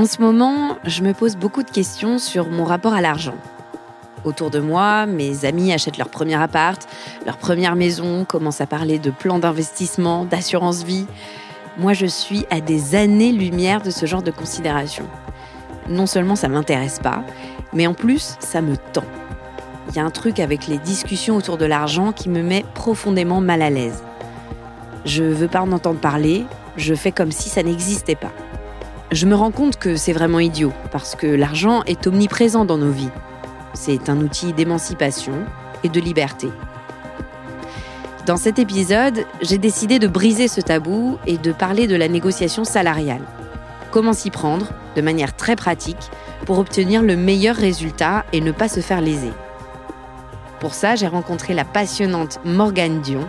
En ce moment, je me pose beaucoup de questions sur mon rapport à l'argent. Autour de moi, mes amis achètent leur premier appart, leur première maison, commencent à parler de plans d'investissement, d'assurance vie. Moi, je suis à des années-lumière de ce genre de considération. Non seulement ça m'intéresse pas, mais en plus, ça me tend. Il y a un truc avec les discussions autour de l'argent qui me met profondément mal à l'aise. Je veux pas en entendre parler, je fais comme si ça n'existait pas. Je me rends compte que c'est vraiment idiot, parce que l'argent est omniprésent dans nos vies. C'est un outil d'émancipation et de liberté. Dans cet épisode, j'ai décidé de briser ce tabou et de parler de la négociation salariale. Comment s'y prendre, de manière très pratique, pour obtenir le meilleur résultat et ne pas se faire léser. Pour ça, j'ai rencontré la passionnante Morgane Dion,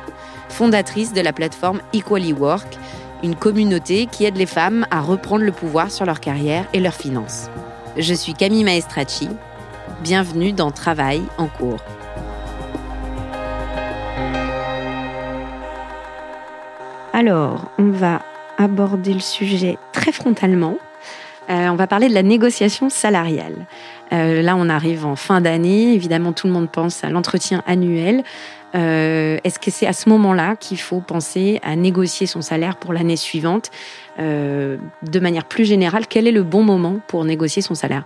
fondatrice de la plateforme Equally Work, une communauté qui aide les femmes à reprendre le pouvoir sur leur carrière et leurs finances. Je suis Camille Maestracci. Bienvenue dans Travail en cours. Alors, on va aborder le sujet très frontalement. Euh, on va parler de la négociation salariale. Euh, là, on arrive en fin d'année. Évidemment, tout le monde pense à l'entretien annuel. Euh, est-ce que c'est à ce moment-là qu'il faut penser à négocier son salaire pour l'année suivante euh, De manière plus générale, quel est le bon moment pour négocier son salaire?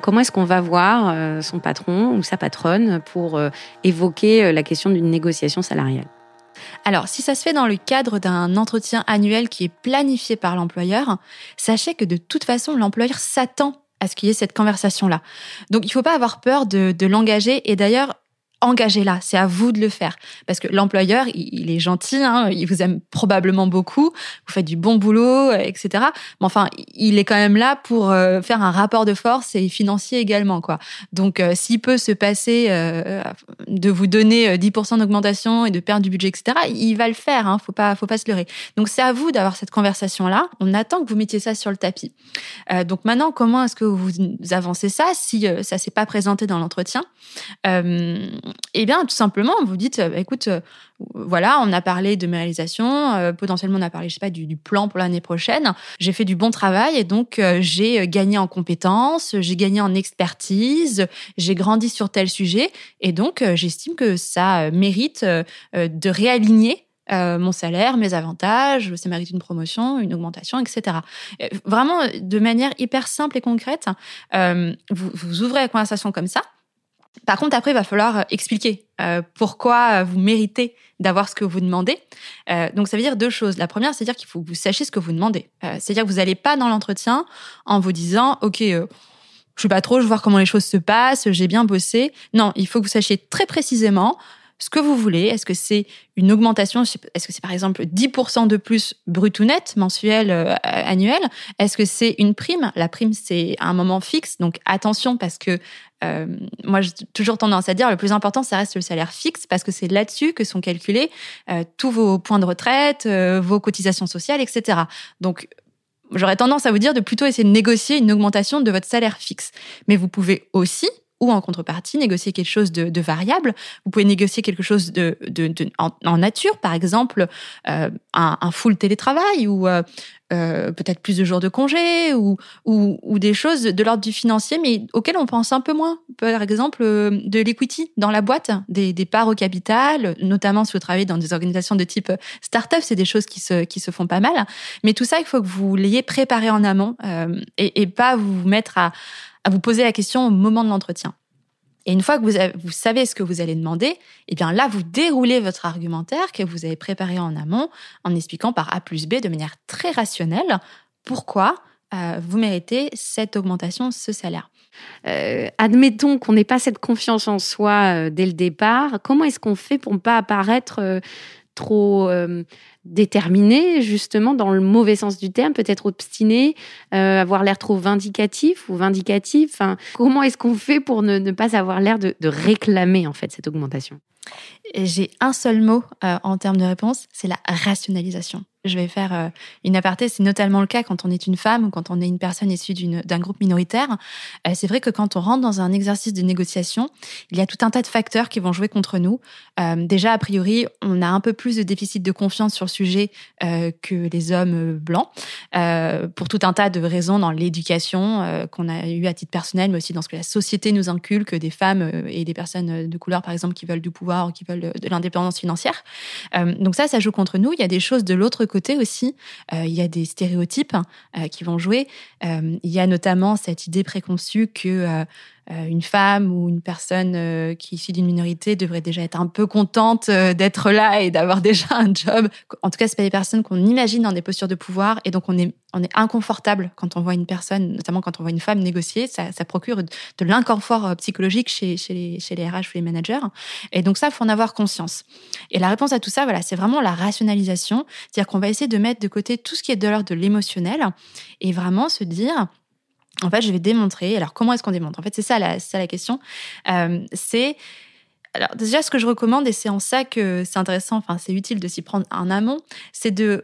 Comment est-ce qu'on va voir euh, son patron ou sa patronne pour évoquer la question d'une négociation salariale? Alors, si ça se fait dans le cadre d'un entretien annuel qui est planifié par l'employeur, sachez que de toute façon, l'employeur s'attend à ce qu'il y ait cette conversation-là. Donc, il ne faut pas avoir peur de, de l'engager. Et d'ailleurs, engagez-la, c'est à vous de le faire. Parce que l'employeur, il, est gentil, hein, il vous aime probablement beaucoup, vous faites du bon boulot, etc. Mais enfin, il est quand même là pour euh, faire un rapport de force et financier également. quoi. Donc, euh, s'il peut se passer euh, de vous donner 10% d'augmentation et de perdre du budget, etc., il va le faire, hein, faut pas, faut pas se leurrer. Donc, c'est à vous d'avoir cette conversation-là. On attend que vous mettiez ça sur le tapis. donc maintenant, comment est-ce que vous avancez ça si ça s'est pas présenté dans l'entretien? Eh bien, tout simplement, vous dites, euh, écoute, euh, voilà, on a parlé de mes réalisations, euh, potentiellement on a parlé, je sais pas, du, plan pour l'année prochaine. J'ai fait du bon travail et donc j'ai gagné en compétences, j'ai gagné en expertise, j'ai grandi sur tel sujet et donc j'estime que ça mérite de réaligner mon salaire, mes avantages, ça mérite une promotion, une augmentation, etc. Vraiment, de manière hyper simple et concrète, vous ouvrez la conversation comme ça. Par contre, après, il va falloir euh, expliquer euh, pourquoi vous méritez d'avoir ce que vous demandez. Euh, donc, ça veut dire deux choses. La première, c'est dire qu'il faut que vous sachiez ce que vous demandez. C'est-à-dire que vous n'allez pas dans l'entretien en vous disant, OK, je sais pas trop, je vais voir comment les choses se passent, j'ai bien bossé. Non, il faut que vous sachiez très précisément ce que vous voulez. Est-ce que c'est une augmentation? Est-ce que c'est par exemple 10% de plus brut ou net, mensuel, euh, annuel? Est-ce que c'est une prime? La prime, c'est un moment fixe. Donc attention parce que euh, moi, j'ai toujours tendance à dire le plus important, ça reste le salaire fixe parce que c'est là-dessus que sont calculés euh, tous vos points de retraite, vos cotisations sociales, etc. Donc j'aurais tendance à vous dire de plutôt essayer de négocier une augmentation de votre salaire fixe. Mais vous pouvez aussi ou en contrepartie négocier quelque chose de, de variable. Vous pouvez négocier quelque chose de, de, de en, nature, par exemple euh, un, un, full télétravail ou euh, euh, peut-être plus de jours de congé ou, ou, ou des choses de l'ordre du financier, mais auxquelles on pense un peu moins. Par exemple, euh, de l'equity dans la boîte, des, des, parts au capital, notamment si vous travaillez dans des organisations de type start-up, c'est des choses qui se, qui se font pas mal. Mais tout ça, il faut que vous l'ayez préparé en amont euh, et, et pas vous mettre à à vous poser la question au moment de l'entretien. Et une fois que vous, vous, savez ce que vous allez demander, eh bien là, vous déroulez votre argumentaire que vous avez préparé en amont en expliquant par A plus B de manière très rationnelle pourquoi euh, vous méritez cette augmentation, ce salaire. Euh, admettons qu'on n'ait pas cette confiance en soi euh, dès le départ. Comment est-ce qu'on fait pour ne pas apparaître trop euh, déterminé, justement, dans le mauvais sens du terme, peut-être obstiné, euh, avoir l'air trop vindicatif ou vindicatif. Enfin, comment est-ce qu'on fait pour ne, pas avoir l'air de, réclamer, en fait, cette augmentation? J'ai un seul mot euh, en termes de réponse, c'est la rationalisation je vais faire euh, une aparté, c'est notamment le cas quand on est une femme ou quand on est une personne issue d'un groupe minoritaire. Euh, c'est vrai que quand on rentre dans un exercice de négociation, il y a tout un tas de facteurs qui vont jouer contre nous. Euh, déjà, a priori, on a un peu plus de déficit de confiance sur le sujet que les hommes blancs, pour tout un tas de raisons dans l'éducation qu'on a eu à titre personnel, mais aussi dans ce que la société nous inculque des femmes et des personnes de couleur, par exemple, qui veulent du pouvoir ou qui veulent de, l'indépendance financière. donc ça, ça joue contre nous. Il y a des choses de l'autre côté aussi, euh, il y a des stéréotypes euh, qui vont jouer. Euh, il y a notamment cette idée préconçue que une femme ou une personne euh, qui est issue d'une minorité devrait déjà être un peu contente euh, d'être là et d'avoir déjà un job. En tout cas, c'est pas des personnes qu'on imagine dans des postures de pouvoir et donc on est on est inconfortable quand on voit une personne, notamment quand on voit une femme négocier. Ça, ça procure de l'inconfort psychologique chez, chez, les, chez les RH ou les managers. Et donc ça, faut en avoir conscience. Et la réponse à tout ça, voilà, c'est vraiment la rationalisation. C'est-à-dire qu'on va essayer de mettre de côté tout ce qui est de l'ordre de l'émotionnel et vraiment se dire, en fait, je vais démontrer. Alors, comment est-ce qu'on démontre? En fait, c'est ça la, ça la question. Euh, c'est alors déjà, ce que je recommande, et c'est en ça que c'est intéressant, enfin c'est utile de s'y prendre en amont, c'est de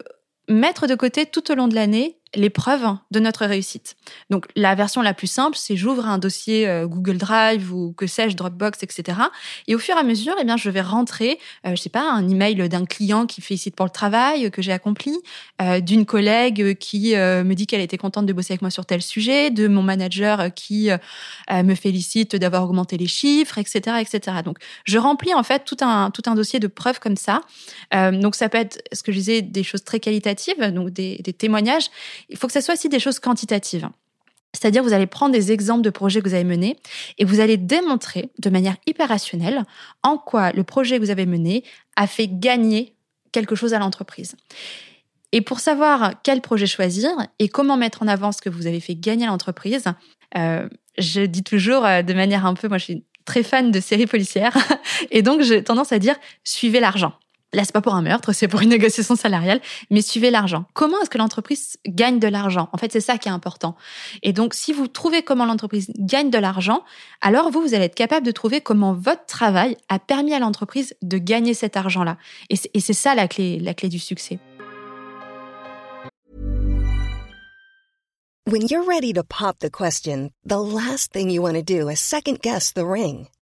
mettre de côté tout au long de l'année les preuves de notre réussite. Donc la version la plus simple, c'est j'ouvre un dossier euh, Google Drive ou que sais-je Dropbox, etc. Et au fur et à mesure, eh bien je vais rentrer, euh, je sais pas, un email d'un client qui félicite pour le travail que j'ai accompli, euh, d'une collègue qui me dit qu'elle était contente de bosser avec moi sur tel sujet, de mon manager qui me félicite d'avoir augmenté les chiffres, etc., etc. Donc je remplis en fait tout un tout un dossier de preuves comme ça. donc ça peut être ce que je disais des choses très qualitatives, donc des témoignages il faut que ça soit aussi des choses quantitatives. C'est-à-dire, vous allez prendre des exemples de projets que vous avez menés et vous allez démontrer de manière hyper rationnelle en quoi le projet que vous avez mené a fait gagner quelque chose à l'entreprise. Et pour savoir quel projet choisir et comment mettre en avant ce que vous avez fait gagner à l'entreprise, euh, je dis toujours euh, de manière un peu, moi je suis très fan de séries policières, et donc j'ai tendance à dire suivez l'argent. Là, c'est pas pour un meurtre, c'est pour une négociation salariale, mais suivez l'argent. Comment est-ce que l'entreprise gagne de l'argent? En fait, c'est ça qui est important. Et donc, si vous trouvez comment l'entreprise gagne de l'argent, alors vous, vous allez être capable de trouver comment votre travail a permis à l'entreprise de gagner cet argent-là. Et c'est ça la clé, la clé du succès. When you're ready to pop the question, the last thing you want to do is second guess the ring.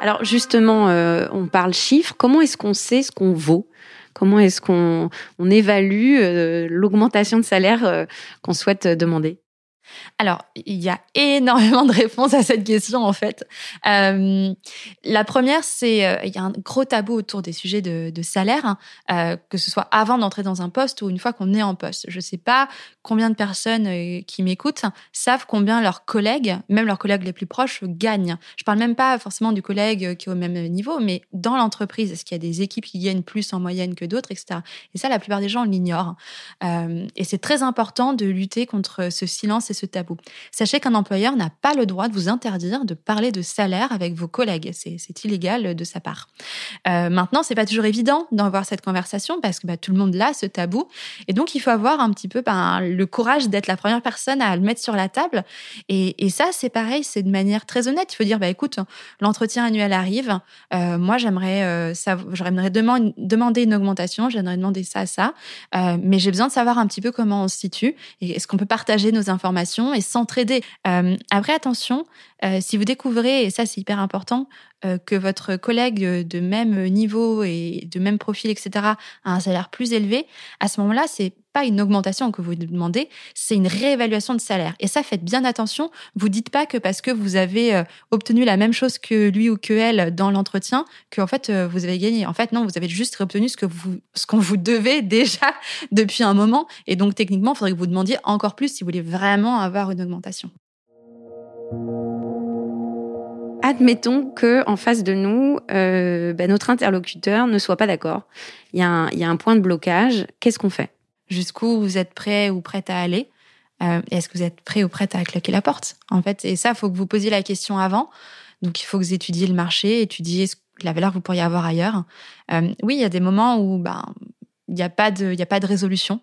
Alors justement, euh, on parle chiffres. Comment est-ce qu'on sait ce qu'on vaut? Comment est-ce qu'on évalue euh, l'augmentation de salaire euh, qu'on souhaite demander? Alors, il y a énormément de réponses à cette question en fait. Euh, la première, c'est euh, y a un gros tabou autour des sujets de, salaire, hein, euh, que ce soit avant d'entrer dans un poste ou une fois qu'on est en poste. Je ne sais pas combien de personnes euh, qui m'écoutent savent combien leurs collègues, même leurs collègues les plus proches, gagnent. Je parle même pas forcément du collègue qui est au même niveau, mais dans l'entreprise, est-ce qu'il y a des équipes qui gagnent plus en moyenne que d'autres, etc. Et ça, la plupart des gens l'ignorent. Et c'est très important de lutter contre ce silence ce tabou. Sachez qu'un employeur n'a pas le droit de vous interdire de parler de salaire avec vos collègues. C'est illégal de sa part. Euh, maintenant, c'est pas toujours évident d'avoir cette conversation parce que bah, tout le monde l'a ce tabou. Et donc, il faut avoir un petit peu ben, le courage d'être la première personne à le mettre sur la table. Et, ça, c'est pareil, c'est de manière très honnête. Il faut dire, bah, écoute, l'entretien annuel arrive. Euh, moi, j'aimerais euh, demander une augmentation. J'aimerais demander ça, ça. Euh, mais j'ai besoin de savoir un petit peu comment on se situe. Et est-ce qu'on peut partager nos informations et s'entraider. Euh, après, attention, euh, si vous découvrez, et ça c'est hyper important, euh, que votre collègue de même niveau et de même profil, etc., a un salaire plus élevé, à ce moment-là, c'est pas une augmentation que vous demandez, c'est une réévaluation de salaire. Et ça, faites bien attention. Vous dites pas que parce que vous avez obtenu la même chose que lui ou que elle dans l'entretien, que en fait vous avez gagné. En fait, non, vous avez juste obtenu ce que vous, ce qu'on vous devait déjà depuis un moment. Et donc techniquement, il faudrait que vous demandiez encore plus si vous voulez vraiment avoir une augmentation. Admettons que en face de nous, euh, bah, notre interlocuteur ne soit pas d'accord. Il y, a un point de blocage. Qu'est-ce qu'on fait? Jusqu'où vous êtes prêt ou prête à aller euh, Est-ce que vous êtes prêt ou prête à claquer la porte En fait, et ça, faut que vous posiez la question avant. Donc, il faut que vous étudiez le marché, étudiez la valeur que vous pourriez avoir ailleurs. Euh, oui, il y a des moments où ben, il n'y a, pas de, a pas de résolution.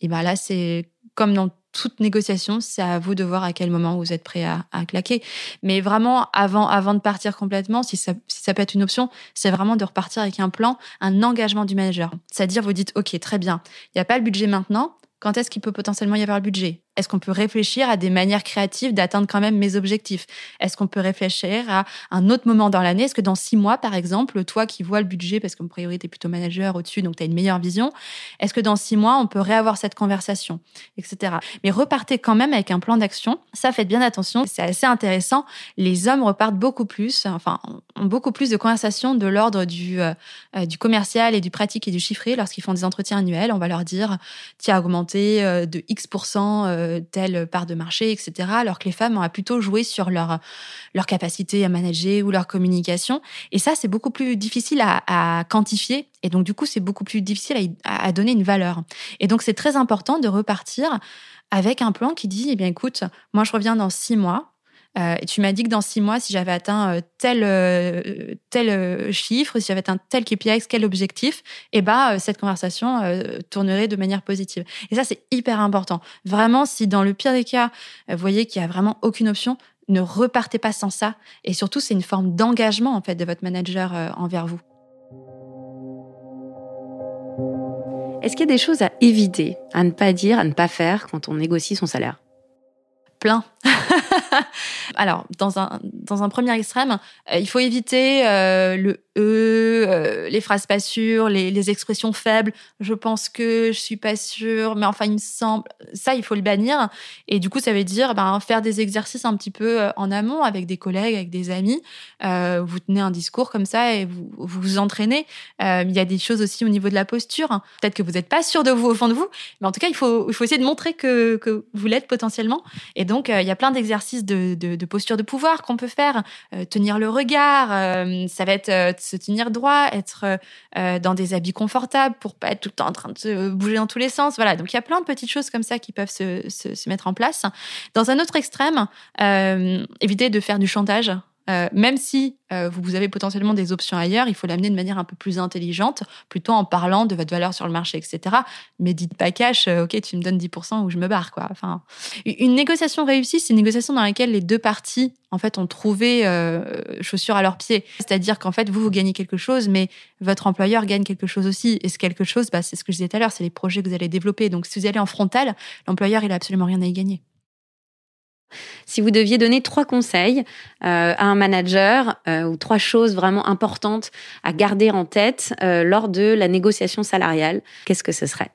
Et ben là, c'est comme dans toute négociation, c'est à vous de voir à quel moment vous êtes prêt à, claquer. Mais vraiment, avant, avant de partir complètement, si ça, si ça peut être une option, c'est vraiment de repartir avec un plan, un engagement du manager. C'est-à-dire, vous dites, OK, très bien, il n'y a pas le budget maintenant. Quand est-ce qu'il peut potentiellement y avoir le budget? Est-ce qu'on peut réfléchir à des manières créatives d'atteindre quand même mes objectifs? Est-ce qu'on peut réfléchir à un autre moment dans l'année? Est-ce que dans six mois, par exemple, toi qui vois le budget, parce qu'en priorité, tu es plutôt manager au-dessus, donc tu as une meilleure vision, est-ce que dans six mois, on peut réavoir cette conversation, etc. Mais repartez quand même avec un plan d'action. Ça, faites bien attention. C'est assez intéressant. Les hommes repartent beaucoup plus, enfin, ont beaucoup plus de conversations de l'ordre du, euh, euh, du commercial et du pratique et du chiffré lorsqu'ils font des entretiens annuels. On va leur dire, tu as augmenté euh, de X% telle part de marché, etc. Alors que les femmes ont plutôt joué sur leur, leur capacité à manager ou leur communication. Et ça, c'est beaucoup plus difficile à, quantifier. Et donc, du coup, c'est beaucoup plus difficile à, à donner une valeur. Et donc, c'est très important de repartir avec un plan qui dit, eh bien, écoute, moi, je reviens dans six mois. Euh, tu m'as dit que dans six mois, si j'avais atteint euh, tel euh, tel chiffre, si j'avais atteint tel KPI, quel objectif, eh ben cette conversation tournerait de manière positive. Et ça, c'est hyper important. Vraiment, si dans le pire des cas, vous voyez qu'il y a vraiment aucune option, ne repartez pas sans ça. Et surtout, c'est une forme d'engagement en fait de votre manager envers vous. Est-ce qu'il y a des choses à éviter, à ne pas dire, à ne pas faire quand on négocie son salaire? Plein. Alors, dans un, dans un premier extrême, euh, il faut éviter euh, le E, euh, les phrases pas sûres, les, expressions faibles. Je pense que, je suis pas sûre, mais enfin, il me semble. Ça, il faut le bannir. Et du coup, ça veut dire ben, faire des exercices un petit peu en amont avec des collègues, avec des amis. vous tenez un discours comme ça et vous vous, entraînez. il y a des choses aussi au niveau de la posture. Peut-être que vous n'êtes pas sûr de vous au fond de vous, mais en tout cas, il faut, il faut essayer de montrer que, que vous l'êtes potentiellement. Et donc, il y a plein d'exercices de, de, posture de pouvoir qu'on peut faire, euh, tenir le regard, euh, ça va être euh, se tenir droit, être dans des habits confortables pour pas être tout le temps en train de se bouger dans tous les sens. Voilà, donc il y a plein de petites choses comme ça qui peuvent se, se mettre en place. Dans un autre extrême, éviter de faire du chantage. Euh, même si euh, vous avez potentiellement des options ailleurs, il faut l'amener de manière un peu plus intelligente, plutôt en parlant de votre valeur sur le marché, etc. Mais dites pas cash, euh, ok, tu me donnes 10% ou je me barre, quoi. Enfin, une négociation réussie, c'est une négociation dans laquelle les deux parties, en fait, ont trouvé chaussures à leurs pieds. C'est-à-dire qu'en fait, vous, vous gagnez quelque chose, mais votre employeur gagne quelque chose aussi. Et ce quelque chose, bah, c'est ce que je disais tout à l'heure, c'est les projets que vous allez développer. Donc, si vous allez en frontal, l'employeur, il a absolument rien à y gagner. Si vous deviez donner trois conseils euh, à un manager euh, ou trois choses vraiment importantes à garder en tête euh, lors de la négociation salariale, qu'est-ce que ce serait?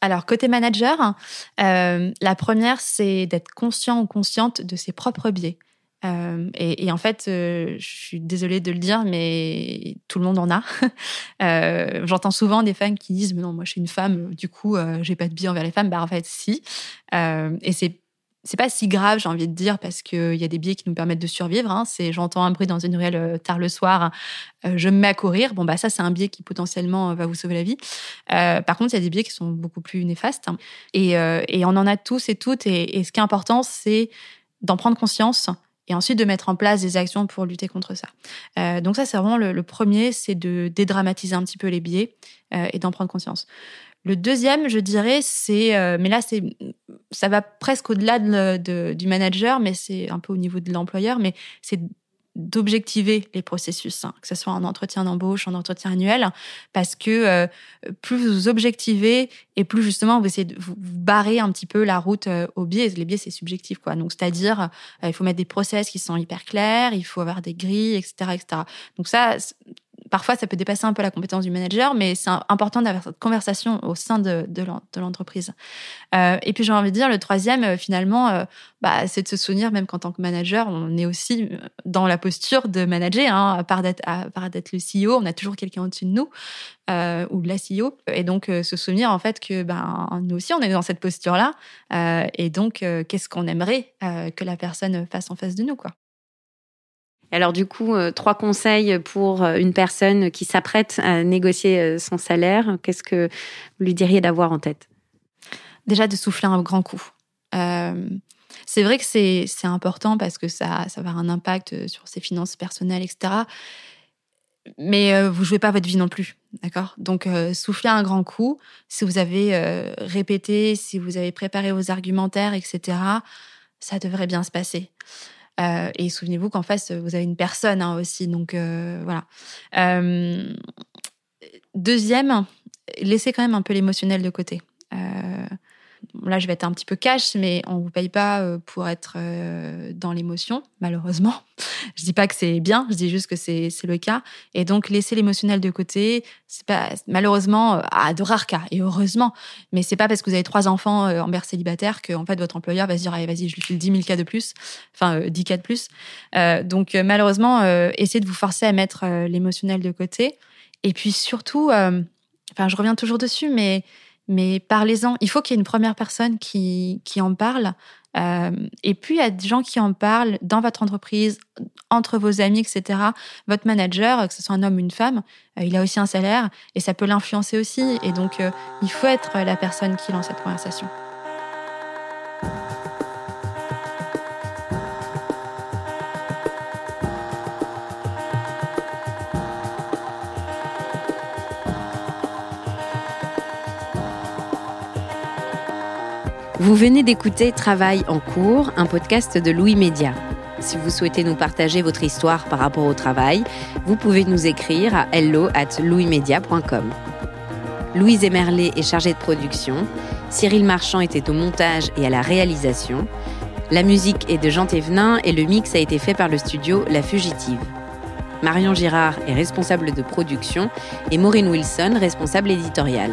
Alors, côté manager, la première, c'est d'être conscient ou consciente de ses propres biais. Et, en fait, je suis désolée de le dire, mais tout le monde en a. J'entends souvent des femmes qui disent, mais non, moi je suis une femme, du coup, j'ai pas de biais envers les femmes. Bah en fait, si. et c'est c'est pas si grave, j'ai envie de dire, parce qu'il y a des biais qui nous permettent de survivre. Hein. C'est j'entends un bruit dans une ruelle euh, tard le soir, euh, je me mets à courir. Bon, bah ça, c'est un biais qui potentiellement euh, va vous sauver la vie. par contre, il y a des biais qui sont beaucoup plus néfastes. Hein. Et, on en a tous et toutes. Et, ce qui est important, c'est d'en prendre conscience et ensuite de mettre en place des actions pour lutter contre ça. donc ça, c'est vraiment le, le premier, c'est de dédramatiser un petit peu les biais et d'en prendre conscience. Le deuxième, je dirais, c'est, euh, mais là, c'est, ça va presque au-delà de, du manager, mais c'est un peu au niveau de l'employeur, mais c'est d'objectiver les processus, hein, que ce soit en entretien d'embauche, en entretien annuel, parce que euh, plus vous objectivez et plus justement vous essayez de vous, barrer un petit peu la route euh, aux biais. Les biais, c'est subjectif, quoi. Donc, c'est-à-dire, il faut mettre des process qui sont hyper clairs, il faut avoir des grilles, etc., etc. Donc ça, parfois, ça peut dépasser un peu la compétence du manager, mais c'est important d'avoir cette conversation au sein de, l'entreprise. Euh, et puis, j'ai envie de dire, le troisième, euh, finalement, euh, bah, c'est de se souvenir, même qu'en tant que manager, on est aussi dans la posture de manager. Hein, à part d'être le CEO, on a toujours quelqu'un au-dessus de nous, ou de la CEO. Et donc, se souvenir, en fait, que ben, nous aussi, on est dans cette posture-là. et donc, qu'est-ce qu'on aimerait que la personne fasse en face de nous, quoi. Alors du coup, euh, trois conseils pour euh, une personne qui s'apprête à négocier euh, son salaire. Qu'est-ce que vous lui diriez d'avoir en tête? Déjà de souffler un grand coup. c'est vrai que c'est important parce que ça, va avoir un impact sur ses finances personnelles, etc. Mais vous jouez pas votre vie non plus, d'accord? Donc souffler un grand coup. Si vous avez répété, si vous avez préparé vos argumentaires, etc., ça devrait bien se passer. Euh, et souvenez-vous qu'en face, vous avez une personne hein, aussi. Donc euh, voilà. Euh, deuxième, laissez quand même un peu l'émotionnel de côté là, je vais être un petit peu cash, mais on vous paye pas euh, pour être euh, dans l'émotion, malheureusement. Je dis pas que c'est bien, je dis juste que c'est le cas. Et donc, laisser l'émotionnel de côté, c'est pas malheureusement à de rares cas et heureusement, mais c'est pas parce que vous avez trois enfants euh, en mère célibataire que fait votre employeur va se dire allez vas-y je lui file 10 000 cas de plus, enfin 10 cas de plus. donc malheureusement, essayez de vous forcer à mettre l'émotionnel de côté. Et puis surtout, enfin je reviens toujours dessus, mais mais parlez-en. Il faut qu'il y ait une première personne qui, qui en parle. Euh, et puis, il y a des gens qui en parlent dans votre entreprise, entre vos amis, etc. Votre manager, que ce soit un homme ou une femme, euh, il a aussi un salaire et ça peut l'influencer aussi. Et donc, euh, il faut être la personne qui lance cette conversation. Vous venez d'écouter Travail en cours, un podcast de Louis Média. Si vous souhaitez nous partager votre histoire par rapport au travail, vous pouvez nous écrire à hello at louismedia.com. Louise Emerlet est chargée de production, Cyril Marchand était au montage et à la réalisation, la musique est de Jean Thévenin et le mix a été fait par le studio La Fugitive. Marion Girard est responsable de production et Maureen Wilson responsable éditoriale.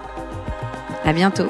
À bientôt.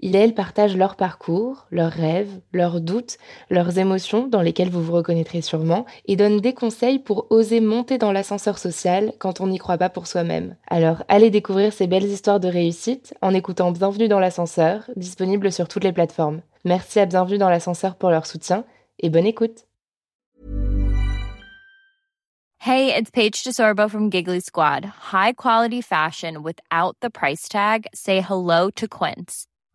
Il et elle partagent leur parcours, leurs rêves, leurs doutes, leurs émotions dans lesquelles vous vous reconnaîtrez sûrement et donnent des conseils pour oser monter dans l'ascenseur social quand on n'y croit pas pour soi-même. Alors allez découvrir ces belles histoires de réussite en écoutant Bienvenue dans l'ascenseur, disponible sur toutes les plateformes. Merci à Bienvenue dans l'ascenseur pour leur soutien et bonne écoute. Hey, it's Paige DeSorbo from Giggly Squad. High quality fashion without the price tag. Say hello to Quince.